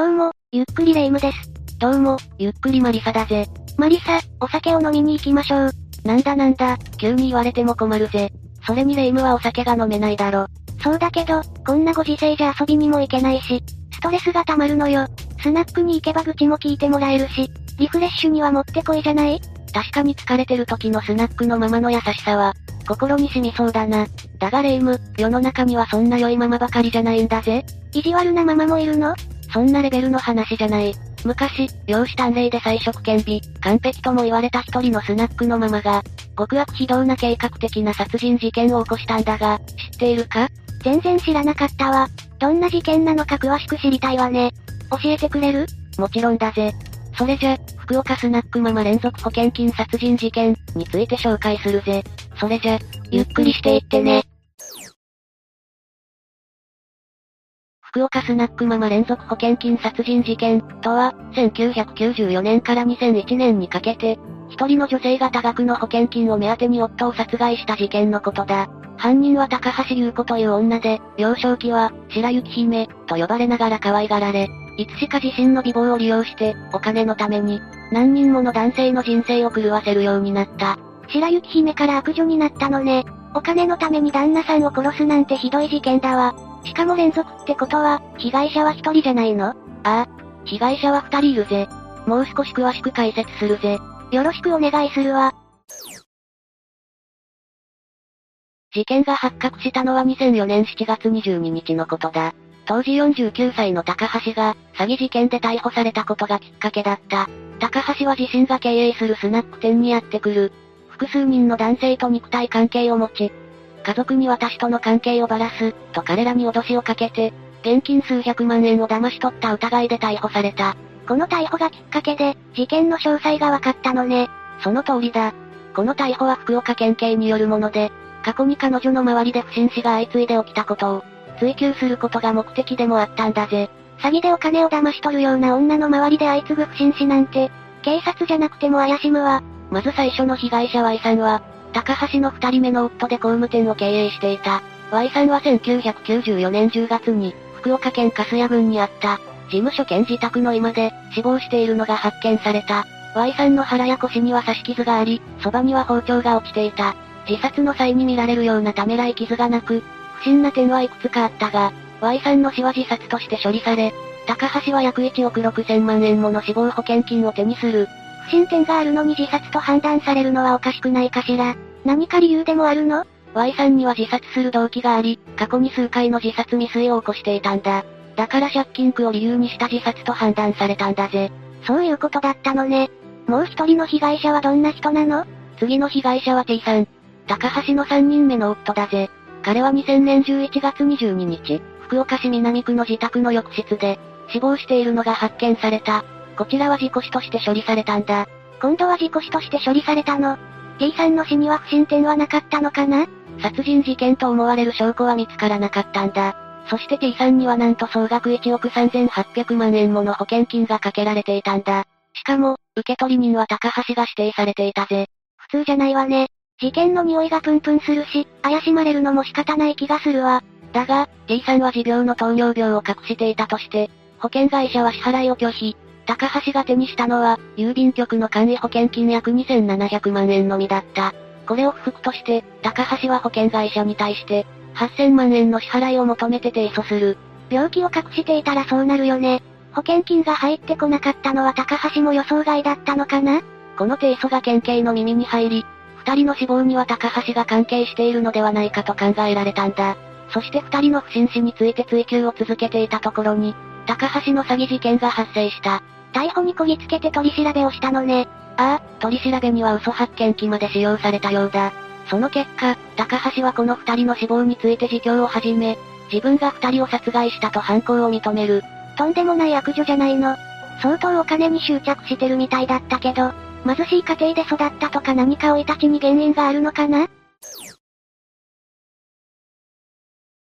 どうも、ゆっくりレ夢ムです。どうも、ゆっくりマリサだぜ。マリサ、お酒を飲みに行きましょう。なんだなんだ、急に言われても困るぜ。それにレ夢ムはお酒が飲めないだろ。そうだけど、こんなご時世じゃ遊びにも行けないし、ストレスが溜まるのよ。スナックに行けば愚痴も聞いてもらえるし、リフレッシュにはもってこいじゃない？確かに疲れてる時のスナックのママの優しさは、心に染みそうだな。だがレ夢ム、世の中にはそんな良いママばかりじゃないんだぜ。意地悪なママもいるの？そんなレベルの話じゃない。昔、養子短麗で菜食兼備、完璧とも言われた一人のスナックのママが、極悪非道な計画的な殺人事件を起こしたんだが、知っているか？全然知らなかったわ。どんな事件なのか詳しく知りたいわね。教えてくれる？もちろんだぜ。それじゃ、福岡スナックママ連続保険金殺人事件について紹介するぜ。それじゃ、ゆっくりしていってね。福岡スナックママ連続保険金殺人事件とは、1994年から2001年にかけて、一人の女性が多額の保険金を目当てに夫を殺害した事件のことだ。犯人は高橋優子という女で、幼少期は、白雪姫、と呼ばれながら可愛がられ、いつしか自身の美貌を利用して、お金のために、何人もの男性の人生を狂わせるようになった。白雪姫から悪女になったのね。お金のために旦那さんを殺すなんてひどい事件だわ。しかも連続ってことは、被害者は一人じゃないの？ああ、被害者は二人いるぜ。もう少し詳しく解説するぜ。よろしくお願いするわ。事件が発覚したのは2004年7月22日のことだ。当時49歳の高橋が、詐欺事件で逮捕されたことがきっかけだった。高橋は自身が経営するスナック店にやってくる。複数人の男性と肉体関係を持ち、家族に私との関係をばらす、と彼らに脅しをかけて、現金数百万円を騙し取った疑いで逮捕された。この逮捕がきっかけで、事件の詳細が分かったのね。その通りだ。この逮捕は福岡県警によるもので、過去に彼女の周りで不審死が相次いで起きたことを、追求することが目的でもあったんだぜ。詐欺でお金を騙し取るような女の周りで相次ぐ不審死なんて、警察じゃなくても怪しむわ。まず最初の被害者 Y さんは、高橋の二人目の夫で工務店を経営していた。Y さんは1994年10月に、福岡県粕谷郡にあった、事務所兼自宅の居間で、死亡しているのが発見された。Y さんの腹や腰には刺し傷があり、そばには包丁が落ちていた。自殺の際に見られるようなためらい傷がなく、不審な点はいくつかあったが、Y さんの死は自殺として処理され、高橋は約1億6000万円もの死亡保険金を手にする。不審点があるのに自殺と判断されるのはおかしくないかしら。何か理由でもあるの ?Y さんには自殺する動機があり、過去に数回の自殺未遂を起こしていたんだ。だから借金苦を理由にした自殺と判断されたんだぜ。そういうことだったのね。もう一人の被害者はどんな人なの？次の被害者は T さん。高橋の3人目の夫だぜ。彼は2000年11月22日、福岡市南区の自宅の浴室で、死亡しているのが発見された。こちらは事故死として処理されたんだ。今度は事故死として処理されたの。T さんの死には不審点はなかったのかな？殺人事件と思われる証拠は見つからなかったんだ。そして T さんにはなんと総額1億3800万円もの保険金がかけられていたんだ。しかも、受取人は高橋が指定されていたぜ。普通じゃないわね。事件の匂いがプンプンするし、怪しまれるのも仕方ない気がするわ。だが、T さんは持病の糖尿病を隠していたとして、保険会社は支払いを拒否。高橋が手にしたのは、郵便局の簡易保険金約2700万円のみだった。これを不服として、高橋は保険会社に対して、8000万円の支払いを求めて提訴する。病気を隠していたらそうなるよね。保険金が入ってこなかったのは高橋も予想外だったのかな？この提訴が県警の耳に入り、二人の死亡には高橋が関係しているのではないかと考えられたんだ。そして二人の不審死について追及を続けていたところに、高橋の詐欺事件が発生した。逮捕にこぎつけて取り調べをしたのね。ああ、取り調べには嘘発見器まで使用されたようだ。その結果、高橋はこの二人の死亡について自供を始め、自分が二人を殺害したと犯行を認める。とんでもない悪女じゃないの。相当お金に執着してるみたいだったけど、貧しい家庭で育ったとか何か生い立ちに原因があるのかな？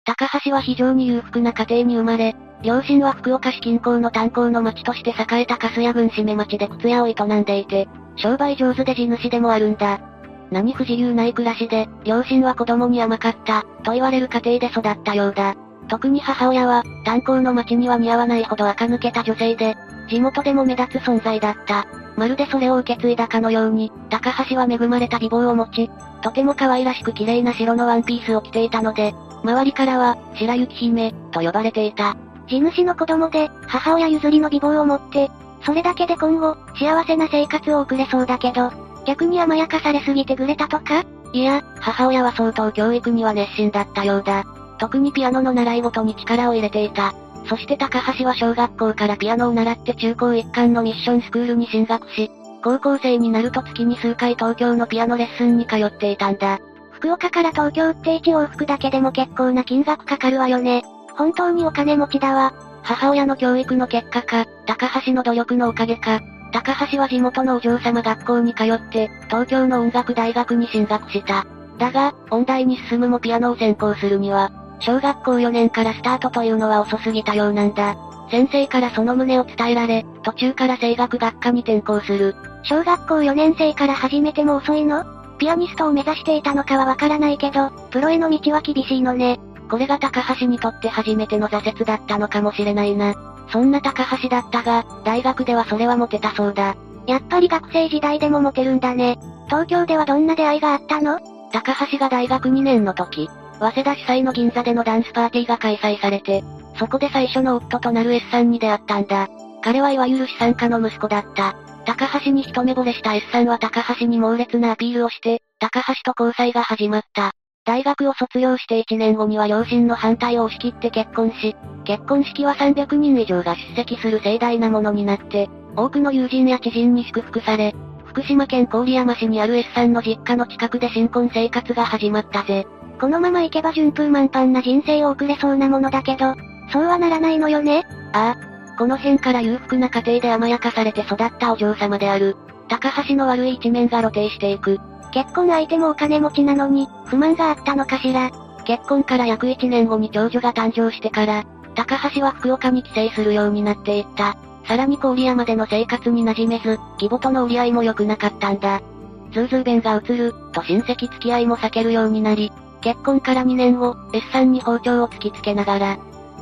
高橋は非常に裕福な家庭に生まれ、両親は福岡市近郊の炭鉱の町として栄えた粕谷郡締め町で靴屋を営んでいて、商売上手で地主でもあるんだ。何不自由ない暮らしで、両親は子供に甘かった、と言われる家庭で育ったようだ。特に母親は、炭鉱の町には似合わないほど垢抜けた女性で、地元でも目立つ存在だった。まるでそれを受け継いだかのように、高橋は恵まれた美貌を持ち、とても可愛らしく綺麗な白のワンピースを着ていたので、周りからは、白雪姫、と呼ばれていた。地主の子供で、母親譲りの美貌を持って、それだけで今後、幸せな生活を送れそうだけど、逆に甘やかされすぎてぐれたとか？いや、母親は相当教育には熱心だったようだ。特にピアノの習い事に力を入れていた。そして高橋は小学校からピアノを習って中高一貫のミッションスクールに進学し、高校生になると月に数回東京のピアノレッスンに通っていたんだ。福岡から東京って1往復だけでも結構な金額かかるわよね。本当にお金持ちだわ。母親の教育の結果か、高橋の努力のおかげか、高橋は地元のお嬢様学校に通って、東京の音楽大学に進学した。だが、音大に進むもピアノを専攻するには、小学校4年からスタートというのは遅すぎたようなんだ。先生からその旨を伝えられ、途中から声楽学科に転校する。小学校4年生から始めても遅いの？ピアニストを目指していたのかはわからないけど、プロへの道は厳しいのね。これが高橋にとって初めての挫折だったのかもしれないな。そんな高橋だったが、大学ではそれはモテたそうだ。やっぱり学生時代でもモテるんだね。東京ではどんな出会いがあったの？高橋が大学2年の時、早稲田主催の銀座でのダンスパーティーが開催されて、そこで最初の夫となる S さんに出会ったんだ。彼はいわゆる資産家の息子だった。高橋に一目惚れした S さんは高橋に猛烈なアピールをして、高橋と交際が始まった。大学を卒業して1年後には両親の反対を押し切って結婚し、結婚式は300人以上が出席する盛大なものになって、多くの友人や知人に祝福され、福島県郡山市にある S さんの実家の近くで新婚生活が始まったぜ。このまま行けば順風満帆な人生を送れそうなものだけど、そうはならないのよね?ああ。この辺から裕福な家庭で甘やかされて育ったお嬢様である。高橋の悪い一面が露呈していく。結婚相手もお金持ちなのに、不満があったのかしら。結婚から約1年後に長女が誕生してから、高橋は福岡に帰省するようになっていった。さらに郡山での生活に馴染めず、義母との折り合いも良くなかったんだ。ズーズー弁が移る、と親戚付き合いも避けるようになり、結婚から2年後、S さんに包丁を突きつけながら、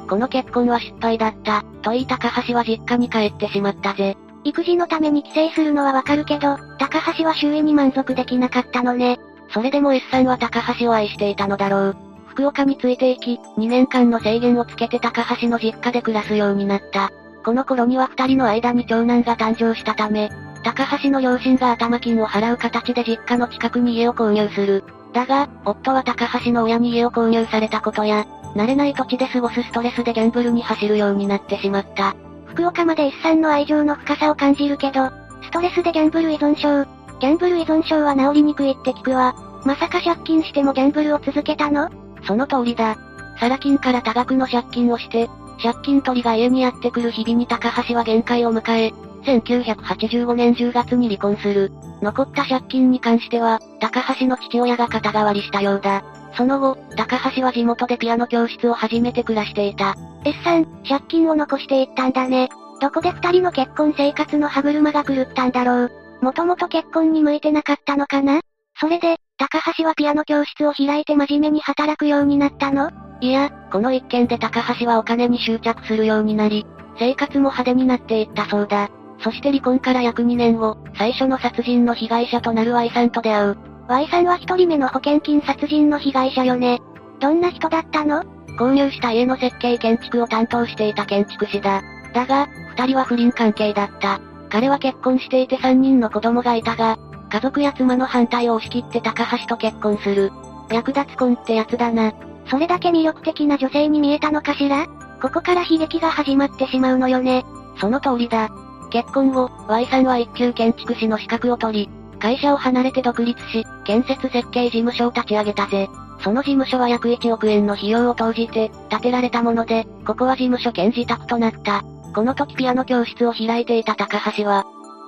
この結婚は失敗だった、と言い高橋は実家に帰ってしまったぜ。育児のために帰省するのはわかるけど、高橋は周囲に満足できなかったのね。それでも S さんは高橋を愛していたのだろう。福岡についていき、2年間の制限をつけて高橋の実家で暮らすようになった。この頃には二人の間に長男が誕生したため、高橋の両親が頭金を払う形で実家の近くに家を購入する。だが、夫は高橋の親に家を購入されたことや、慣れない土地で過ごすストレスでギャンブルに走るようになってしまった。福岡まで一産の愛情の深さを感じるけど、ストレスでギャンブル依存症。ギャンブル依存症は治りにくいって聞くわ。まさか借金してもギャンブルを続けたの？その通りだ。サラ金から多額の借金をして、借金取りが家にやってくる日々に高橋は限界を迎え、1985年10月に離婚する。残った借金に関しては、高橋の父親が肩代わりしたようだ。その後、高橋は地元でピアノ教室を始めて暮らしていた。S さん、借金を残していったんだね。どこで二人の結婚生活の歯車が狂ったんだろう。もともと結婚に向いてなかったのかな？それで、高橋はピアノ教室を開いて真面目に働くようになったの？いや、この一件で高橋はお金に執着するようになり、生活も派手になっていったそうだ。そして離婚から約2年後、最初の殺人の被害者となる Y さんと出会う。Y さんは一人目の保険金殺人の被害者よね。どんな人だったの？購入した家の設計建築を担当していた建築士だ。だが、二人は不倫関係だった。彼は結婚していて3人の子供がいたが、家族や妻の反対を押し切って高橋と結婚する。役立つ婚ってやつだな。それだけ魅力的な女性に見えたのかしら？ここから悲劇が始まってしまうのよね。その通りだ。結婚後、Y さんは一級建築士の資格を取り、会社を離れて独立し、建設設計事務所を立ち上げたぜ。その事務所は約1億円の費用を投じて、建てられたもので、ここは事務所兼自宅となった。この時ピアノ教室を開いていた高橋は、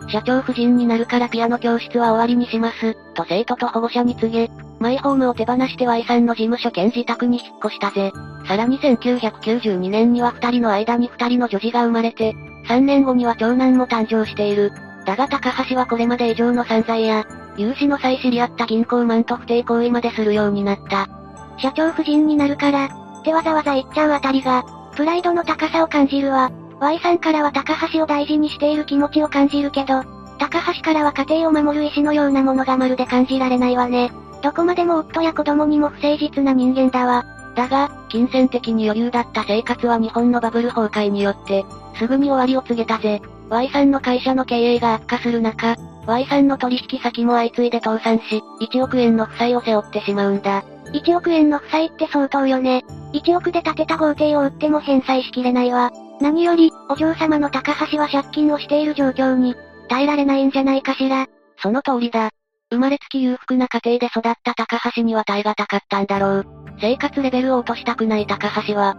社長夫人になるからピアノ教室は終わりにします、と生徒と保護者に告げ、マイホームを手放して Y さんの事務所兼自宅に引っ越したぜ。さらに1992年には二人の間に二人の女児が生まれて、3年後には長男も誕生している。だが高橋はこれまで以上の散財や、融資の際知り合った銀行マンと不貞行為までするようになった。社長夫人になるから、ってわざわざ言っちゃうあたりが、プライドの高さを感じるわ。Y さんからは高橋を大事にしている気持ちを感じるけど、高橋からは家庭を守る意志のようなものがまるで感じられないわね。どこまでも夫や子供にも不誠実な人間だわ。だが、金銭的に余裕だった生活は日本のバブル崩壊によって、すぐに終わりを告げたぜ。Y さんの会社の経営が悪化する中、Y さんの取引先も相次いで倒産し、1億円の負債を背負ってしまうんだ。1億円の負債って相当よね。1億で建てた豪邸を売っても返済しきれないわ。何より、お嬢様の高橋は借金をしている状況に、耐えられないんじゃないかしら。その通りだ。生まれつき裕福な家庭で育った高橋には耐え難かったんだろう。生活レベルを落としたくない高橋は、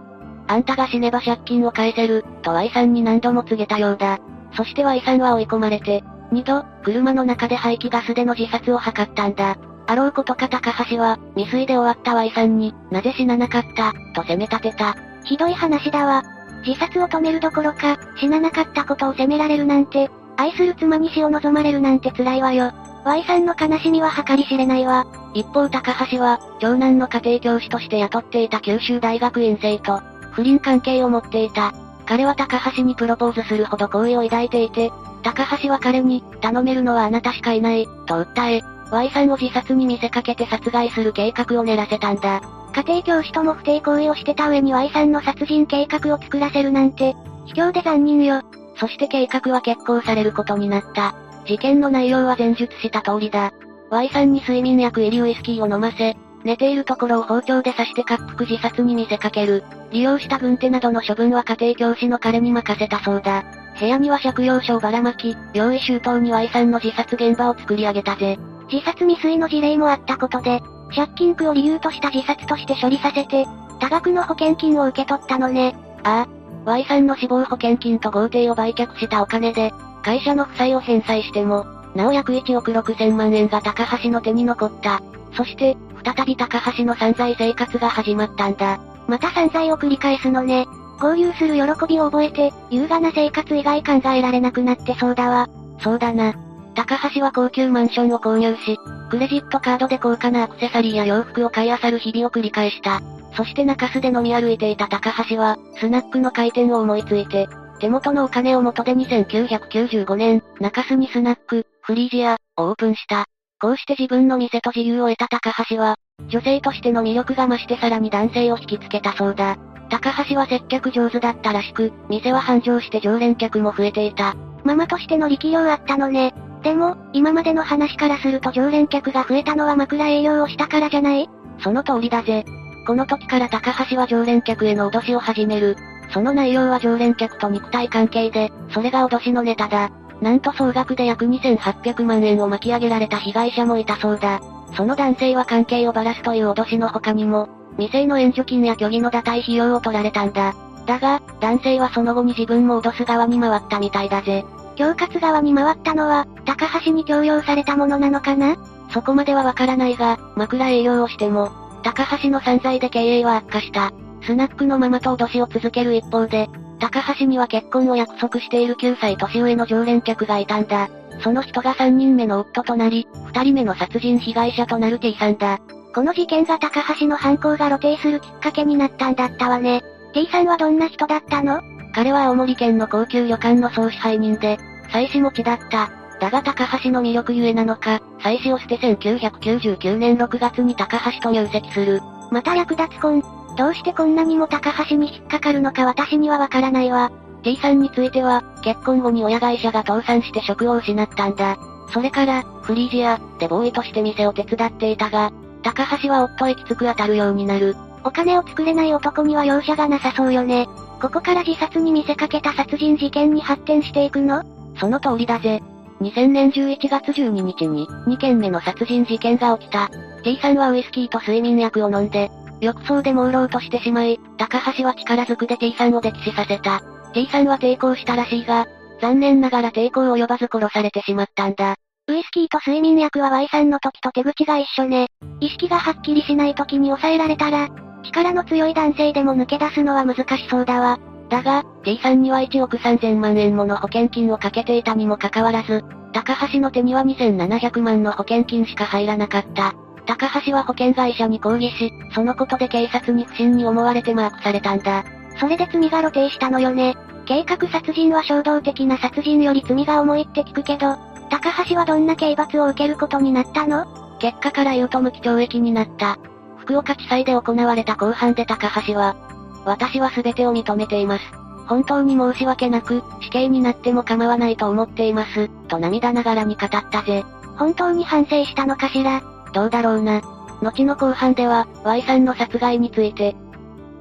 あんたが死ねば借金を返せる、と Y さんに何度も告げたようだ。そして Y さんは追い込まれて、二度、車の中で排気ガスでの自殺を図ったんだ。あろうことか高橋は、未遂で終わった Y さんに、なぜ死ななかった、と責め立てた。ひどい話だわ。自殺を止めるどころか、死ななかったことを責められるなんて、愛する妻に死を望まれるなんて辛いわよ。Y さんの悲しみは計り知れないわ。一方高橋は、長男の家庭教師として雇っていた九州大学院生と、不倫関係を持っていた。彼は高橋にプロポーズするほど好意を抱いていて、高橋は彼に、頼めるのはあなたしかいない、と訴え、Y さんを自殺に見せかけて殺害する計画を練らせたんだ。家庭教師とも不貞行為をしてた上に Y さんの殺人計画を作らせるなんて、卑怯で残忍よ。そして計画は決行されることになった。事件の内容は前述した通りだ。Y さんに睡眠薬入りウイスキーを飲ませ、寝ているところを包丁で刺して滑腹自殺に見せかける。利用した軍手などの処分は家庭教師の彼に任せたそうだ。部屋には借用書をばらまき、用意周到に Y さんの自殺現場を作り上げたぜ。自殺未遂の事例もあったことで、借金苦を理由とした自殺として処理させて、多額の保険金を受け取ったのね。ああ、Y さんの死亡保険金と豪邸を売却したお金で、会社の負債を返済しても、なお約1億6千万円が高橋の手に残った。そして、再び高橋の散財生活が始まったんだ。また散財を繰り返すのね。合流する喜びを覚えて、優雅な生活以外考えられなくなってそうだわ。そうだな。高橋は高級マンションを購入し、クレジットカードで高価なアクセサリーや洋服を買い漁る日々を繰り返した。そして中洲で飲み歩いていた高橋は、スナックの開店を思いついて、手元のお金を元で2995年、中洲にスナック、フリージア、をオープンした。こうして自分の店と自由を得た高橋は、女性としての魅力が増してさらに男性を引きつけたそうだ。高橋は接客上手だったらしく、店は繁盛して常連客も増えていた。ママとしての力量あったのね。でも、今までの話からすると常連客が増えたのは枕営業をしたからじゃない？その通りだぜ。この時から高橋は常連客への脅しを始める。その内容は常連客と肉体関係で、それが脅しのネタだ。なんと総額で約2800万円を巻き上げられた被害者もいたそうだ。その男性は関係をばらすという脅しの他にも、未成の援助金や虚偽の打退費用を取られたんだ。だが、男性はその後に自分も脅す側に回ったみたいだぜ。恐喝側に回ったのは、高橋に強要されたものなのかな？そこまではわからないが、枕営業をしても、高橋の散財で経営は悪化した。スナックのママと脅しを続ける一方で、高橋には結婚を約束している9歳年上の常連客がいたんだ。その人が3人目の夫となり、2人目の殺人被害者となる T さんだ。この事件が高橋の犯行が露呈するきっかけになったんだったわね。T さんはどんな人だったの？彼は青森県の高級旅館の総支配人で、妻子持ちだった。だが高橋の魅力ゆえなのか、妻子を捨て1999年6月に高橋と入籍する。また略奪婚。どうしてこんなにも高橋に引っかかるのか私にはわからないわ。T さんについては、結婚後に親会社が倒産して職を失ったんだ。それから、フリージア、でボーイとして店を手伝っていたが、高橋は夫へきつく当たるようになる。お金を作れない男には容赦がなさそうよね。ここから自殺に見せかけた殺人事件に発展していくの？その通りだぜ。2000年11月12日に、2件目の殺人事件が起きた。T さんはウイスキーと睡眠薬を飲んで、浴槽で朦朧としてしまい、高橋は力ずくで T さんを溺死させた。T さんは抵抗したらしいが、残念ながら抵抗を及ばず殺されてしまったんだ。ウイスキーと睡眠薬は Y さんの時と手口が一緒ね。意識がはっきりしない時に抑えられたら、力の強い男性でも抜け出すのは難しそうだわ。だが、T さんには1億3000万円もの保険金をかけていたにもかかわらず、高橋の手には2700万の保険金しか入らなかった。高橋は保険会社に抗議し、そのことで警察に不審に思われてマークされたんだ。それで罪が露呈したのよね。計画殺人は衝動的な殺人より罪が重いって聞くけど、高橋はどんな刑罰を受けることになったの？結果から言うと無期懲役になった。福岡地裁で行われた公判で高橋は、私は全てを認めています。本当に申し訳なく、死刑になっても構わないと思っています、と涙ながらに語ったぜ。本当に反省したのかしら？どうだろうな。後の公判では、Y さんの殺害について、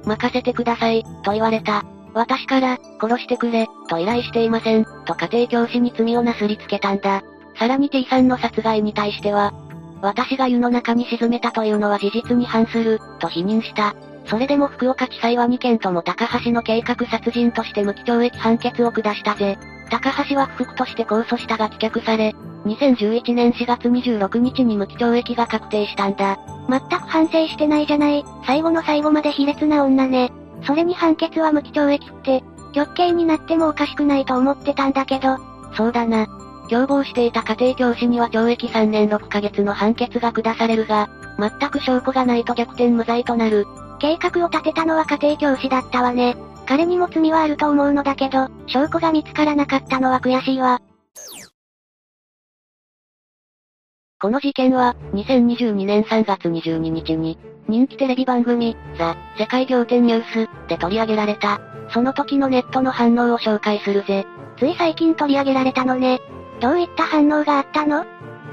任せてください、と言われた。私から、殺してくれ、と依頼していません、と家庭教師に罪をなすりつけたんだ。さらに T さんの殺害に対しては、私が湯の中に沈めたというのは事実に反する、と否認した。それでも福岡地裁は2件とも高橋の計画殺人として無期懲役判決を下したぜ。高橋は不服として控訴したが棄却され、2011年4月26日に無期懲役が確定したんだ。全く反省してないじゃない。最後の最後まで卑劣な女ね。それに判決は無期懲役って、極刑になってもおかしくないと思ってたんだけど。そうだな。共謀していた家庭教師には懲役3年6ヶ月の判決が下されるが、全く証拠がないと逆転無罪となる。計画を立てたのは家庭教師だったわね。彼にも罪はあると思うのだけど、証拠が見つからなかったのは悔しいわ。この事件は、2022年3月22日に、人気テレビ番組、ザ・世界仰天ニュースで取り上げられた。その時のネットの反応を紹介するぜ。つい最近取り上げられたのね。どういった反応があったの？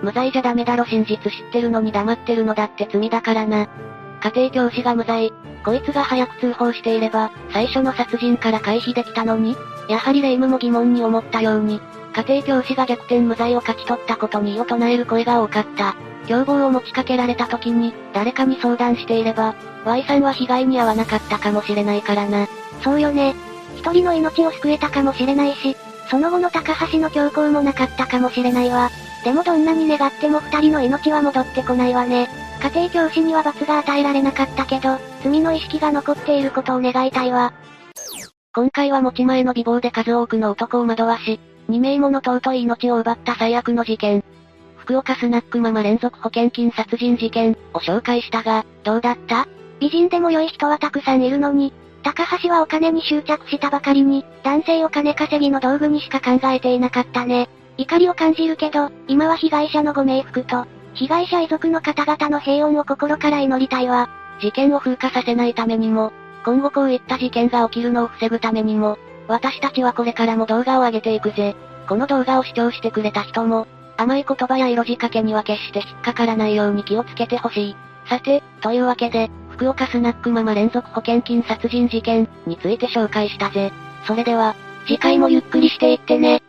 無罪じゃダメだろ真実知ってるのに黙ってるのだって罪だからな。家庭教師が無罪。こいつが早く通報していれば、最初の殺人から回避できたのにやはり霊夢も疑問に思ったように、家庭教師が逆転無罪を勝ち取ったことに異を唱える声が多かった。凶暴を持ちかけられた時に、誰かに相談していれば、Y さんは被害に遭わなかったかもしれないからな。そうよね。一人の命を救えたかもしれないし、その後の高橋の強行もなかったかもしれないわ。でもどんなに願っても二人の命は戻ってこないわね。家庭教師には罰が与えられなかったけど、罪の意識が残っていることを願いたいわ。今回は持ち前の美貌で数多くの男を惑わし、2名もの尊い命を奪った最悪の事件。福岡スナックママ連続保険金殺人事件を紹介したが、どうだった？美人でも良い人はたくさんいるのに、高橋はお金に執着したばかりに、男性を金稼ぎの道具にしか考えていなかったね。怒りを感じるけど、今は被害者のご冥福と、被害者遺族の方々の平穏を心から祈りたいわ。事件を風化させないためにも、今後こういった事件が起きるのを防ぐためにも、私たちはこれからも動画を上げていくぜ。この動画を視聴してくれた人も、甘い言葉や色仕掛けには決して引っかからないように気をつけてほしい。さて、というわけで、福岡スナックママ連続保険金殺人事件について紹介したぜ。それでは、次回もゆっくりしていってね。